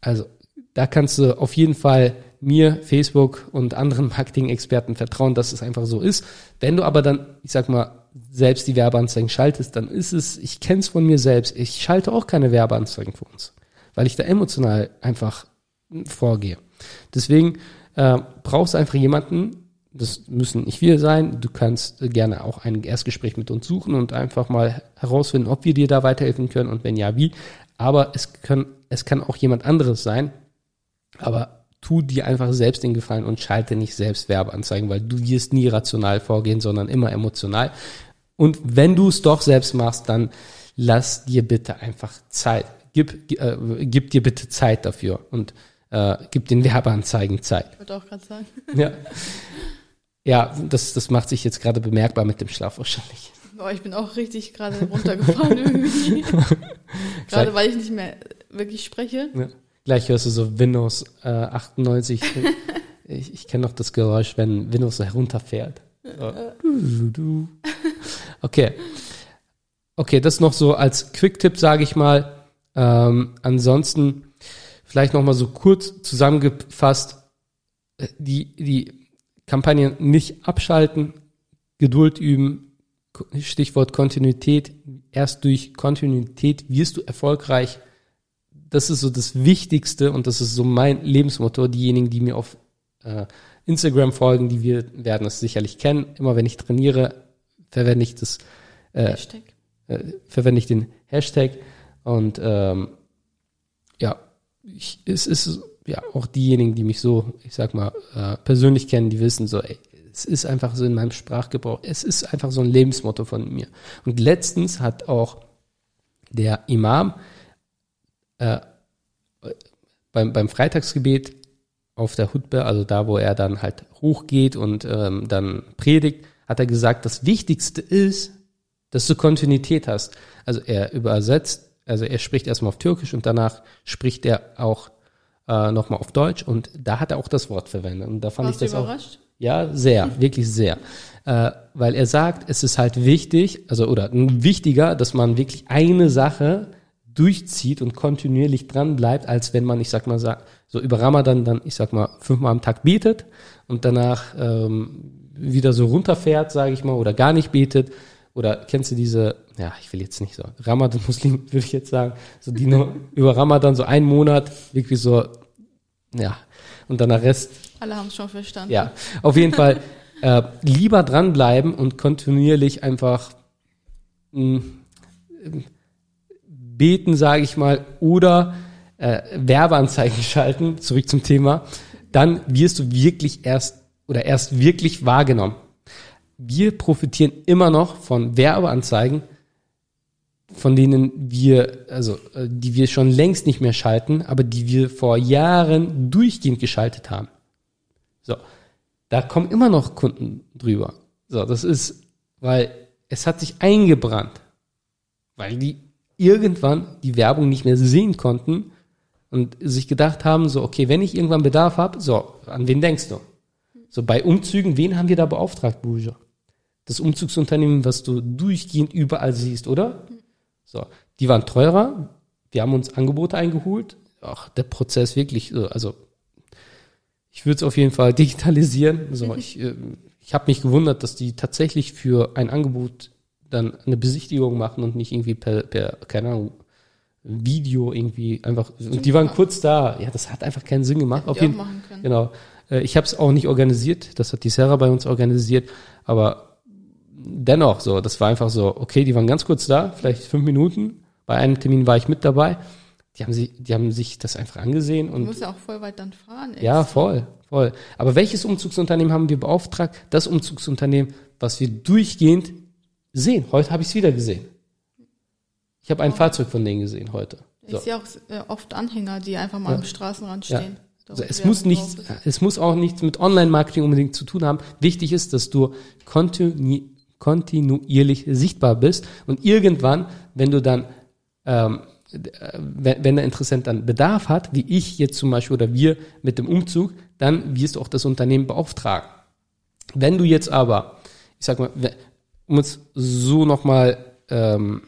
also da kannst du auf jeden Fall mir, Facebook und anderen Marketing-Experten vertrauen, dass es einfach so ist. Wenn du aber dann, ich sag mal, selbst die Werbeanzeigen schaltest, dann ist es, ich kenne es von mir selbst, ich schalte auch keine Werbeanzeigen für uns, weil ich da emotional einfach vorgehe. Deswegen äh, brauchst einfach jemanden, das müssen nicht wir sein, du kannst gerne auch ein Erstgespräch mit uns suchen und einfach mal herausfinden, ob wir dir da weiterhelfen können und wenn ja, wie. Aber es kann, es kann auch jemand anderes sein, aber tu dir einfach selbst den Gefallen und schalte nicht selbst Werbeanzeigen, weil du wirst nie rational vorgehen, sondern immer emotional. Und wenn du es doch selbst machst, dann lass dir bitte einfach Zeit. Gib, äh, gib dir bitte Zeit dafür und äh, gib den Werbeanzeigen Zeit. Ich wollte auch gerade sagen. Ja. Ja, das, das macht sich jetzt gerade bemerkbar mit dem Schlaf wahrscheinlich. Boah, ich bin auch richtig gerade runtergefahren irgendwie. gerade weil ich nicht mehr wirklich spreche. Ja. Gleich hörst du so Windows äh, 98. ich ich kenne noch das Geräusch, wenn Windows herunterfährt. So. Okay. Okay, das noch so als Quick-Tipp, sage ich mal. Ähm, ansonsten vielleicht noch mal so kurz zusammengefasst, äh, die, die Kampagne nicht abschalten, Geduld üben, Stichwort Kontinuität. Erst durch Kontinuität wirst du erfolgreich das ist so das Wichtigste und das ist so mein Lebensmotto. Diejenigen, die mir auf äh, Instagram folgen, die wir werden es sicherlich kennen. Immer wenn ich trainiere, verwende ich das äh, Hashtag. Äh, verwende ich den Hashtag und ähm, ja, ich, es ist ja auch diejenigen, die mich so, ich sag mal, äh, persönlich kennen, die wissen so, ey, es ist einfach so in meinem Sprachgebrauch, es ist einfach so ein Lebensmotto von mir. Und letztens hat auch der Imam äh, beim, beim Freitagsgebet auf der Hutbe, also da, wo er dann halt hochgeht und ähm, dann predigt, hat er gesagt, das Wichtigste ist, dass du Kontinuität hast. Also er übersetzt, also er spricht erstmal auf Türkisch und danach spricht er auch äh, nochmal auf Deutsch und da hat er auch das Wort verwendet. Und da fand Warst ich das überrascht? auch. Ja, sehr, wirklich sehr. Äh, weil er sagt, es ist halt wichtig, also oder wichtiger, dass man wirklich eine Sache durchzieht und kontinuierlich dran bleibt, als wenn man, ich sag mal, so über Ramadan dann, ich sag mal, fünfmal am Tag betet und danach ähm, wieder so runterfährt, sage ich mal, oder gar nicht betet. Oder kennst du diese, ja, ich will jetzt nicht so, Ramadan-Muslim würde ich jetzt sagen, so die nur über Ramadan so einen Monat wirklich so, ja, und dann der Rest. Alle haben es schon verstanden. Ja, auf jeden Fall äh, lieber dranbleiben und kontinuierlich einfach mh, beten, sage ich mal, oder äh, Werbeanzeigen schalten, zurück zum Thema, dann wirst du wirklich erst oder erst wirklich wahrgenommen. Wir profitieren immer noch von Werbeanzeigen von denen wir, also äh, die wir schon längst nicht mehr schalten, aber die wir vor Jahren durchgehend geschaltet haben. So, da kommen immer noch Kunden drüber. So, das ist, weil es hat sich eingebrannt, weil die irgendwann die Werbung nicht mehr sehen konnten und sich gedacht haben, so, okay, wenn ich irgendwann Bedarf habe, so, an wen denkst du? So, bei Umzügen, wen haben wir da beauftragt, Bouge? Das Umzugsunternehmen, was du durchgehend überall siehst, oder? So, die waren teurer, wir haben uns Angebote eingeholt. Ach, der Prozess wirklich, also ich würde es auf jeden Fall digitalisieren. So, ich, äh, ich habe mich gewundert, dass die tatsächlich für ein Angebot dann eine Besichtigung machen und nicht irgendwie per, per keine Ahnung, Video irgendwie einfach. und die waren kurz da. Ja, das hat einfach keinen Sinn gemacht. Hätten auf jeden auch machen können. Genau. Äh, Ich habe es auch nicht organisiert. Das hat die Sarah bei uns organisiert. Aber dennoch so, das war einfach so, okay, die waren ganz kurz da, vielleicht fünf Minuten. Bei einem Termin war ich mit dabei. Die haben, sie, die haben sich das einfach angesehen Du und musst ja auch voll weit dann fahren. ja, extra. voll, voll. Aber welches Umzugsunternehmen haben wir beauftragt? Das Umzugsunternehmen, was wir durchgehend sehen. Heute habe ich es wieder gesehen. Ich habe ein Fahrzeug von denen gesehen heute. Ich So. sehe auch äh, oft Anhänger, die einfach mal Ja. am Straßenrand Ja. stehen. Da Also es muss nichts, es muss auch nichts mit Online-Marketing unbedingt zu tun haben. Wichtig ist, dass du kontinu kontinuierlich sichtbar bist und irgendwann, wenn du dann, ähm, äh, wenn, der Interessent dann Bedarf hat, wie ich jetzt zum Beispiel oder wir mit dem Umzug, dann wirst du auch das Unternehmen beauftragen. Wenn du jetzt aber, ich sag mal, um es so nochmal ähm,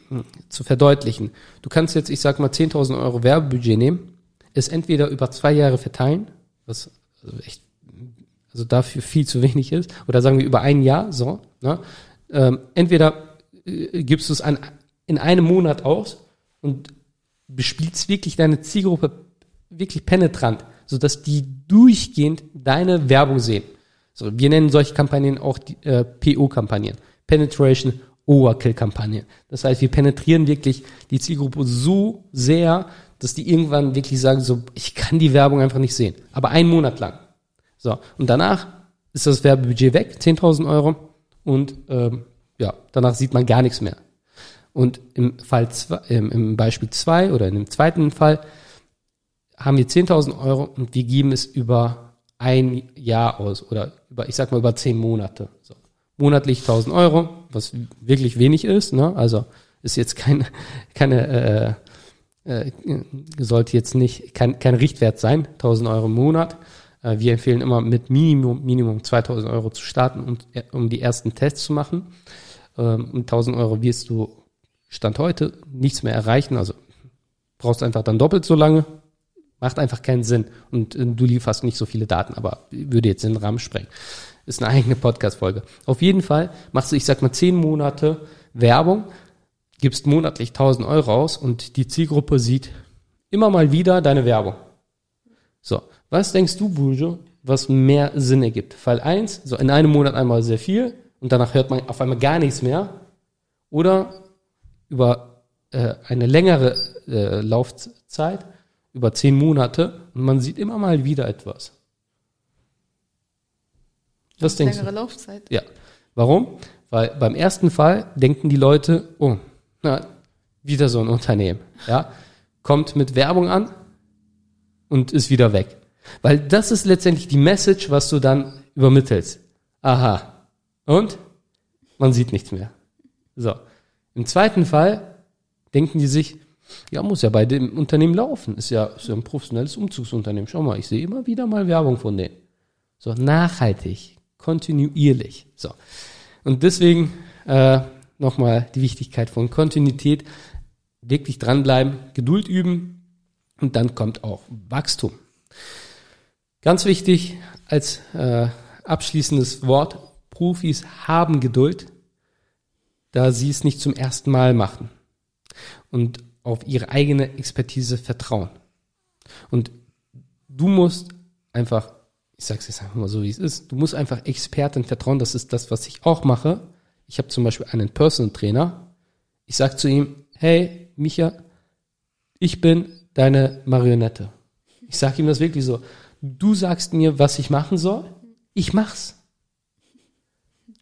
zu verdeutlichen, du kannst jetzt, ich sag mal, 10.000 Euro Werbebudget nehmen, es entweder über zwei Jahre verteilen, was also echt, also dafür viel zu wenig ist, oder sagen wir über ein Jahr, so, ne? Ähm, entweder äh, gibst du es an, in einem Monat aus und bespielst wirklich deine Zielgruppe wirklich penetrant, sodass die durchgehend deine Werbung sehen. So, wir nennen solche Kampagnen auch die, äh, PO-Kampagnen. Penetration Overkill-Kampagnen. Das heißt, wir penetrieren wirklich die Zielgruppe so sehr, dass die irgendwann wirklich sagen, so, ich kann die Werbung einfach nicht sehen. Aber einen Monat lang. So, und danach ist das Werbebudget weg, 10.000 Euro, und ähm, ja, danach sieht man gar nichts mehr. Und im Fall zwei, im, im Beispiel zwei oder in dem zweiten Fall haben wir 10.000 Euro und wir geben es über ein Jahr aus oder über, ich sag mal, über zehn Monate. So. Monatlich 1.000 Euro, was wirklich wenig ist, ne? Also ist jetzt keine, keine, äh, äh, sollte jetzt nicht, kein, kein Richtwert sein, 1.000 Euro im Monat. Äh, wir empfehlen immer mit Minimum, Minimum 2.000 Euro zu starten, um, um die ersten Tests zu machen. Ähm, und 1.000 Euro wirst du Stand heute nichts mehr erreichen, also brauchst einfach dann doppelt so lange, macht einfach keinen Sinn und äh, du lieferst nicht so viele Daten, aber würde jetzt den Rahmen sprengen. Ist eine eigene Podcast-Folge. Auf jeden Fall machst du, ich sag mal, zehn Monate Werbung, gibst monatlich 1000 Euro aus und die Zielgruppe sieht immer mal wieder deine Werbung. So, was denkst du, Bujo, was mehr Sinn ergibt? Fall eins, so in einem Monat einmal sehr viel und danach hört man auf einmal gar nichts mehr. Oder über äh, eine längere äh, Laufzeit, über zehn Monate, und man sieht immer mal wieder etwas. Was denkst du? Längere Laufzeit. Ja. Warum? Weil beim ersten Fall denken die Leute, oh, na, wieder so ein Unternehmen, ja, kommt mit Werbung an und ist wieder weg. Weil das ist letztendlich die Message, was du dann übermittelst. Aha. Und? Man sieht nichts mehr. So. Im zweiten Fall denken die sich, ja, muss ja bei dem Unternehmen laufen. Ist ja, ist ja ein professionelles Umzugsunternehmen. Schau mal, ich sehe immer wieder mal Werbung von denen. So, nachhaltig, kontinuierlich. So. Und deswegen äh, nochmal die Wichtigkeit von Kontinuität. Wirklich dranbleiben, Geduld üben und dann kommt auch Wachstum. Ganz wichtig als äh, abschließendes Wort, Profis haben Geduld, da sie es nicht zum ersten Mal machen und auf ihre eigene Expertise vertrauen. Und du musst einfach, ich sag's jetzt einfach mal so, wie es ist, du musst einfach Experten vertrauen. Das ist das, was ich auch mache. Ich habe zum Beispiel einen Personal Trainer. Ich sag zu ihm, hey, Micha, ich bin deine Marionette. Ich sag ihm das wirklich so. Du sagst mir, was ich machen soll. Ich mach's.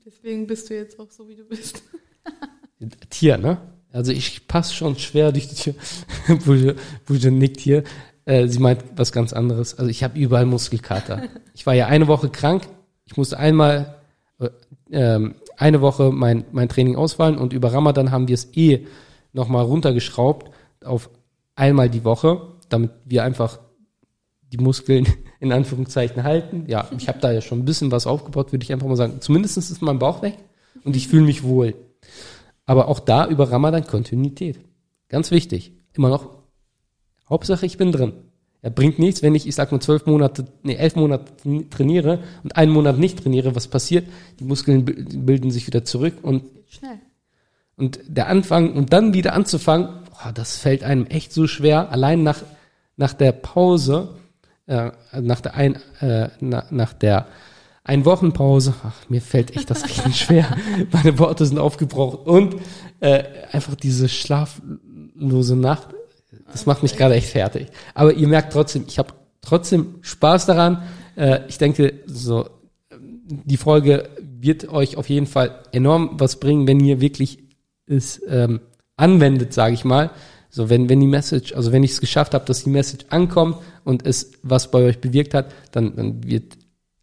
Deswegen bist du jetzt auch so, wie du bist. Tier, ne? Also ich passe schon schwer durch die Tür. Buja, Buja nickt hier. Äh, sie meint was ganz anderes. Also ich habe überall Muskelkater. Ich war ja eine Woche krank. Ich musste einmal äh, ähm, eine Woche mein, mein Training ausfallen und über Ramadan haben wir es eh nochmal runtergeschraubt auf einmal die Woche, damit wir einfach die Muskeln in Anführungszeichen halten. Ja, ich habe da ja schon ein bisschen was aufgebaut, würde ich einfach mal sagen. Zumindest ist mein Bauch weg und ich fühle mich wohl. Aber auch da über Ramadan Kontinuität. Ganz wichtig. Immer noch. Hauptsache, ich bin drin. Er bringt nichts, wenn ich, ich sag mal, zwölf Monate, nee, elf Monate trainiere und einen Monat nicht trainiere. Was passiert? Die Muskeln bilden sich wieder zurück und Schnell. und der Anfang und dann wieder anzufangen, oh, das fällt einem echt so schwer. Allein nach nach der Pause, äh, nach der ein, äh, na, nach der ein Wochenpause, ach, mir fällt echt das richtig schwer. Meine Worte sind aufgebraucht und äh, einfach diese schlaflose Nacht, das macht mich gerade echt fertig. Aber ihr merkt trotzdem, ich habe trotzdem Spaß daran. Äh, ich denke, so die Folge wird euch auf jeden Fall enorm was bringen, wenn ihr wirklich es ähm, anwendet, sage ich mal. So, wenn, wenn die Message, also wenn ich es geschafft habe, dass die Message ankommt und es was bei euch bewirkt hat, dann, dann wird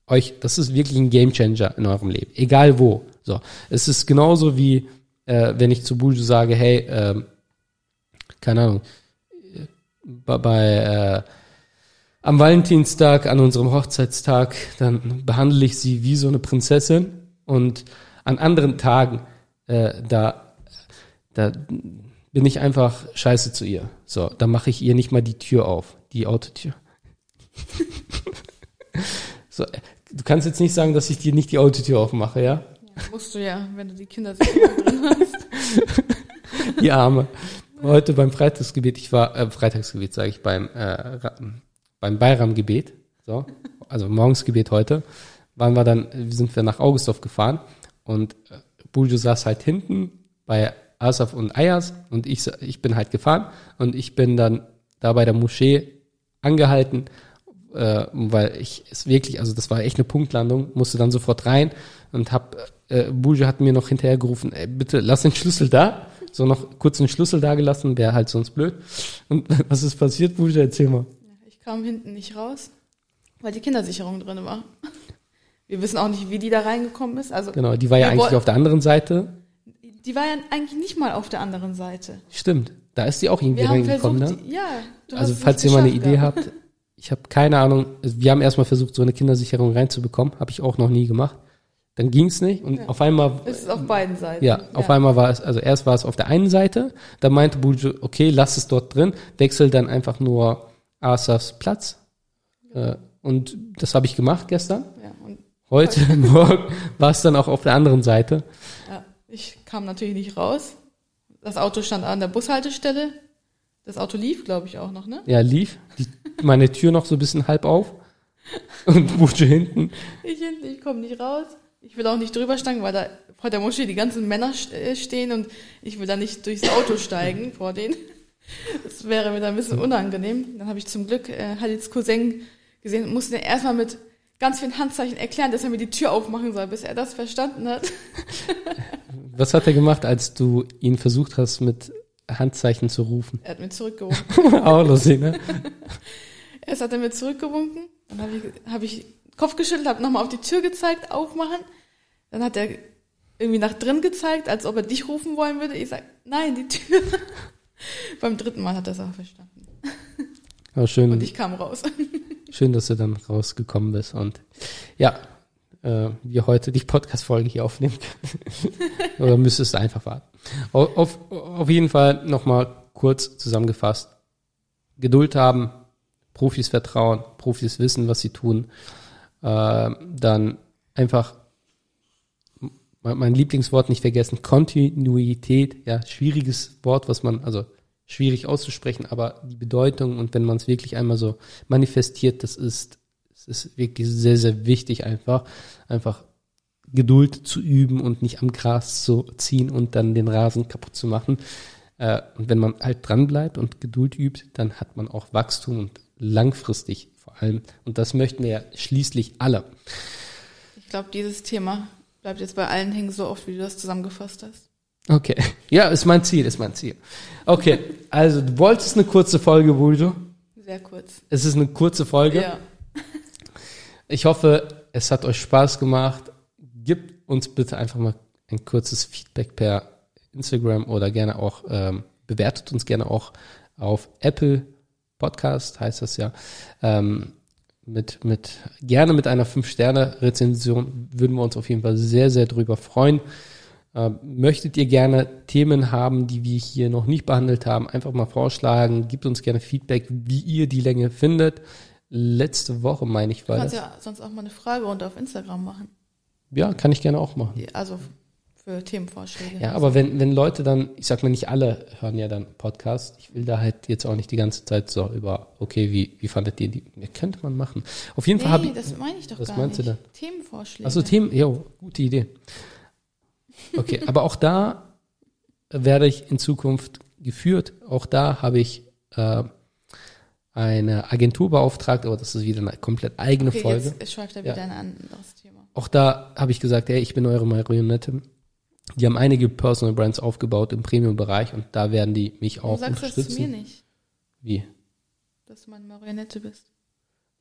euch, das ist wirklich ein Gamechanger in eurem Leben. Egal wo. So. Es ist genauso wie, äh, wenn ich zu Buju sage, hey, ähm, keine Ahnung, bei, bei äh, am Valentinstag, an unserem Hochzeitstag, dann behandle ich sie wie so eine Prinzessin und an anderen Tagen, äh, da, da bin ich einfach scheiße zu ihr. So, da mache ich ihr nicht mal die Tür auf, die Autotür. so, du kannst jetzt nicht sagen, dass ich dir nicht die Autotür aufmache, ja? Ja, musst du ja, wenn du die Kinder drin hast. Die Arme. Heute beim Freitagsgebet, ich war, äh, Freitagsgebet sage ich, beim, äh, beim Bayram-Gebet, so, also Morgensgebet heute, waren wir dann, sind wir nach Augustdorf gefahren und äh, Buljo saß halt hinten bei Asaf und Ayas und ich, ich bin halt gefahren und ich bin dann da bei der Moschee angehalten, äh, weil ich es wirklich, also das war echt eine Punktlandung, musste dann sofort rein und hab, äh, Buljo hat mir noch hinterher gerufen, ey, bitte lass den Schlüssel da, so noch kurz den Schlüssel da gelassen, wäre halt sonst blöd. Und was ist passiert, Buljo, erzähl mal. Ich kam hinten nicht raus, weil die Kindersicherung drin war. Wir wissen auch nicht, wie die da reingekommen ist. Also Genau, die war ja eigentlich auf der anderen Seite. Die war ja eigentlich nicht mal auf der anderen Seite. Stimmt, da ist die auch irgendwie Wir reingekommen, versucht, ne? die, ja. Du Also hast es falls ihr mal eine Idee gehabt. habt, ich habe keine Ahnung. Wir haben erstmal versucht, so eine Kindersicherung reinzubekommen, habe ich auch noch nie gemacht. Dann ging's nicht und Ja. auf einmal, Es ist auf beiden Seiten. ja, auf einmal war es, also erst war es auf der einen Seite, da meinte Buju, okay, lass es dort drin, wechsel dann einfach nur Asafs Platz. Äh, und das habe ich gemacht gestern. Ja, und Heute Morgen war es dann auch auf der anderen Seite. ja, ich kam natürlich nicht raus. Das Auto stand an der Bushaltestelle. Das Auto lief, glaube ich, auch noch, ne? Ja, lief, die, meine Tür noch so ein bisschen halb auf und Buju hinten. Ich hinten, ich komme nicht raus. Ich will auch nicht drüber steigen, weil da vor der Moschee die ganzen Männer äh, stehen und ich will da nicht durchs Auto steigen vor denen. Das wäre mir dann ein bisschen unangenehm. Dann habe ich zum Glück äh, Halils Cousin gesehen und musste erstmal mit ganz vielen Handzeichen erklären, dass er mir die Tür aufmachen soll, bis er das verstanden hat. Was hat er gemacht, als du ihn versucht hast, mit Handzeichen zu rufen? Er hat mir zurückgewunken. Auch lustig, ne? Erst hat er mir zurückgewunken, dann habe ich, hab ich Kopf geschüttelt, habe nochmal auf die Tür gezeigt, aufmachen. Dann hat er irgendwie nach drin gezeigt, als ob er dich rufen wollen würde. Ich sag, nein, die Tür. Beim dritten Mal hat er es auch verstanden. Aber Und schön, ich kam raus. schön, dass du dann rausgekommen bist. Und ja, äh, wir heute die Podcast-Folge hier aufnehmen können. Oder müsstest du einfach warten. Auf, auf, jeden Fall nochmal kurz zusammengefasst. Geduld haben, Profis vertrauen, Profis wissen, was sie tun. Äh, dann einfach mein mein Lieblingswort nicht vergessen, Kontinuität, ja, schwieriges Wort, was man, also schwierig auszusprechen, aber die Bedeutung und wenn man es wirklich einmal so manifestiert, das ist, es ist wirklich sehr, sehr wichtig einfach, einfach Geduld zu üben und nicht am Gras zu ziehen und dann den Rasen kaputt zu machen. Äh, und wenn man halt dran bleibt und Geduld übt, dann hat man auch Wachstum und langfristig vor allem. Und das möchten wir ja schließlich alle. Ich glaube, dieses Thema bleibt jetzt bei allen hängen so oft, wie du das zusammengefasst hast. Okay. Ja, ist mein Ziel, ist mein Ziel. Okay, also du wolltest eine kurze Folge, Buljo. Sehr kurz. Es ist eine kurze Folge. Ja. Ich hoffe, es hat euch Spaß gemacht. Gebt uns bitte einfach mal ein kurzes Feedback per Instagram oder gerne auch, ähm, bewertet uns gerne auch auf Apple Podcast, heißt das ja. Ähm, mit, mit, gerne mit einer 5-Sterne-Rezension würden wir uns auf jeden Fall sehr, sehr drüber freuen. Ähm, möchtet ihr gerne Themen haben, die wir hier noch nicht behandelt haben, einfach mal vorschlagen. Gebt uns gerne Feedback, wie ihr die Länge findet. Letzte Woche, meine ich, Du war kannst das. ja sonst auch mal eine Fragerunde auf Instagram machen. Ja, kann ich gerne auch machen. Also für Themenvorschläge. Ja, aber wenn, wenn Leute dann, ich sag mal, nicht alle hören ja dann Podcast. Ich will da halt jetzt auch nicht die ganze Zeit so über, okay, wie, wie fandet ihr die? Ja, könnte man machen. Auf jeden Fall habe Nee, ich. das meine ich doch Was gar meinst du nicht. denn? Themenvorschläge. Achso, Themen, jo, gute Idee. Okay, aber auch da werde ich in Zukunft geführt. Auch da habe ich äh, eine Agentur beauftragt, aber das ist wieder eine komplett eigene okay, Folge. jetzt schweift er Ja. wieder in ein anderes Thema. Auch da habe ich gesagt, hey, ich bin eure Marionette. Die haben einige Personal Brands aufgebaut im Premium-Bereich und da werden die mich Du auch sagst das unterstützen. zu mir nicht, Wie? dass du meine Marionette bist.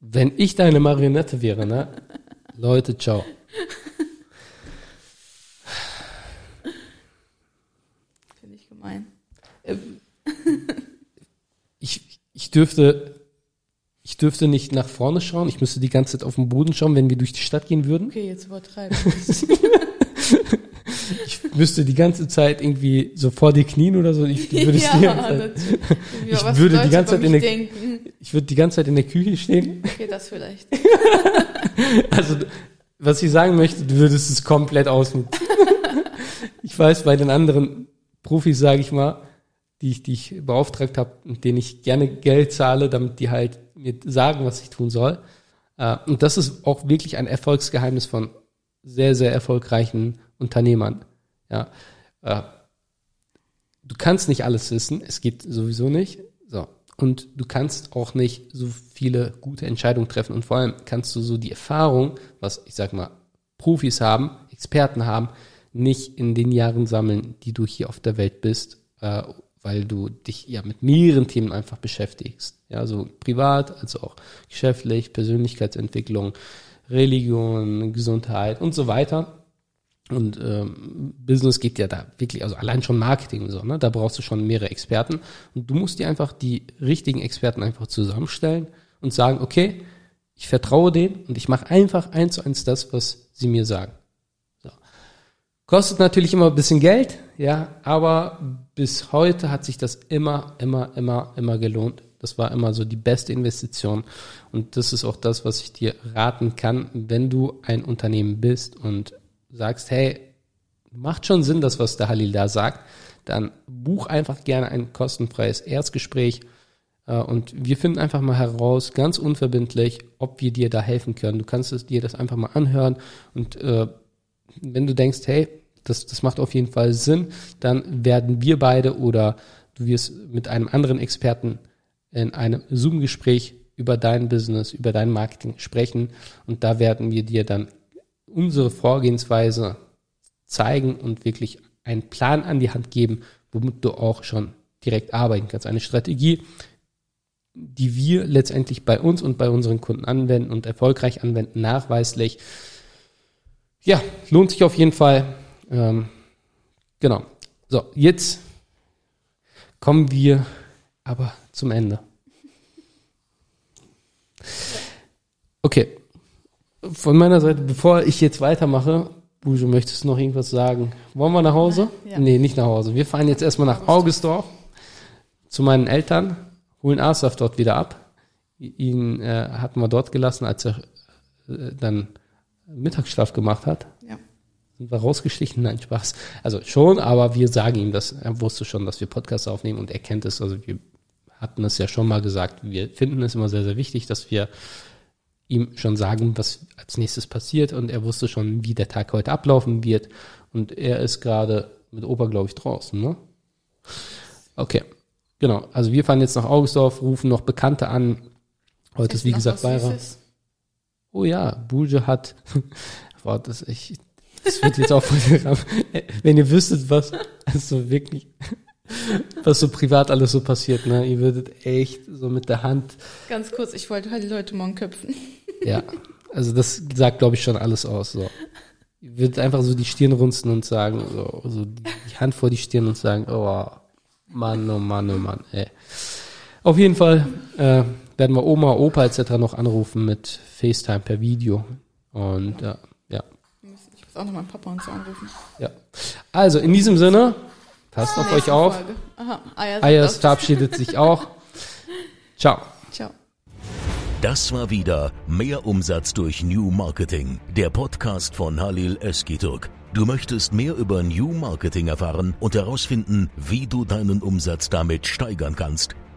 Wenn ich deine Marionette wäre, ne? Leute, ciao. Finde ich gemein. Ich, ich dürfte, ich dürfte nicht nach vorne schauen. Ich müsste die ganze Zeit auf den Boden schauen, wenn wir durch die Stadt gehen würden. Okay, jetzt übertreibe Ich müsste die ganze Zeit irgendwie so vor dir knien oder so. Ich, du würdest die ganze Zeit, natürlich. Ich würde die ganze Zeit in der- denken. ich würde die ganze Zeit in der Küche stehen. Okay, das vielleicht. Also, was ich sagen möchte, du würdest es komplett ausnutzen. ich weiß, bei den anderen Profis, sage ich mal, die ich, die ich beauftragt habe und denen ich gerne Geld zahle, damit die halt mir sagen, was ich tun soll. Äh, Und das ist auch wirklich ein Erfolgsgeheimnis von sehr, sehr erfolgreichen Unternehmern. Ja. Äh, Du kannst nicht alles wissen, es geht sowieso nicht. So. Und du kannst auch nicht so viele gute Entscheidungen treffen. Und vor allem kannst du so die Erfahrung, was ich sag mal, Profis haben, Experten haben, nicht in den Jahren sammeln, die du hier auf der Welt bist, äh, weil du dich ja mit mehreren Themen einfach beschäftigst. Ja, so privat, also auch geschäftlich, Persönlichkeitsentwicklung, Religion, Gesundheit und so weiter. Und ähm, Business geht ja da wirklich, also allein schon Marketing und so, ne? Da brauchst du schon mehrere Experten. Und du musst dir einfach die richtigen Experten einfach zusammenstellen und sagen, okay, ich vertraue denen und ich mache einfach eins zu eins das, was sie mir sagen. Kostet natürlich immer ein bisschen Geld, ja, aber bis heute hat sich das immer, immer, immer, immer gelohnt. Das war immer so die beste Investition. Und das ist auch das, was ich dir raten kann, wenn du ein Unternehmen bist und sagst, hey, macht schon Sinn, das, was der Halil da sagt, dann buch einfach gerne ein kostenfreies Erstgespräch äh, und wir finden einfach mal heraus, ganz unverbindlich, ob wir dir da helfen können. Du kannst es dir das einfach mal anhören und äh, wenn du denkst, hey, das, das macht auf jeden Fall Sinn, dann werden wir beide oder du wirst mit einem anderen Experten in einem Zoom-Gespräch über dein Business, über dein Marketing sprechen und da werden wir dir dann unsere Vorgehensweise zeigen und wirklich einen Plan an die Hand geben, womit du auch schon direkt arbeiten kannst. Eine Strategie, die wir letztendlich bei uns und bei unseren Kunden anwenden und erfolgreich anwenden, nachweislich. Ja, lohnt sich auf jeden Fall. Ähm, genau. So, jetzt kommen wir aber zum Ende. Okay. Von meiner Seite, bevor ich jetzt weitermache, Bujo, möchtest du noch irgendwas sagen? Wollen wir nach Hause? Ja. Nee, nicht nach Hause. Wir fahren jetzt erstmal nach Augustorf zu meinen Eltern, holen Asaf dort wieder ab. Ihn äh, hatten wir dort gelassen, als er äh, dann Mittagsschlaf gemacht hat. Ja. Sind wir rausgestichen? Nein, Spaß. Also schon, aber wir sagen ihm das. Er wusste schon, dass wir Podcasts aufnehmen und er kennt es. Also wir hatten es ja schon mal gesagt. Wir finden es immer sehr, sehr wichtig, dass wir ihm schon sagen, was als nächstes passiert. Und er wusste schon, wie der Tag heute ablaufen wird. Und er ist gerade mit Opa, glaube ich, draußen, ne? Okay. Genau. Also wir fahren jetzt nach Augustdorf, rufen noch Bekannte an. Heute ist, wie Noch gesagt. Süßes? Oh ja, Bulge hat, boah, das ich, Das wird jetzt auch von der, wenn ihr wüsstet, was, also wirklich, was so privat alles so passiert, ne? Ihr würdet echt so mit der Hand. Ganz kurz, ich wollte halt die Leute morgen köpfen. Ja, also das sagt, glaube ich, schon alles aus. So. Ihr würdet einfach so die Stirn runzen und sagen, so, so die Hand vor die Stirn und sagen, oh Mann, oh Mann, oh Mann, ey. Auf jeden Fall äh, werden wir Oma, Opa etc. noch anrufen mit FaceTime per Video. Und äh, ja, Ich muss auch noch meinen Papa und so anrufen. ja. Also in diesem Sinne, passt auf euch auf. Auch verabschiedet sich auch. Ciao. Ciao. Das war wieder Mehr Umsatz durch New Marketing, der Podcast von Halil Eskiturk. Du möchtest mehr über New Marketing erfahren und herausfinden, wie du deinen Umsatz damit steigern kannst?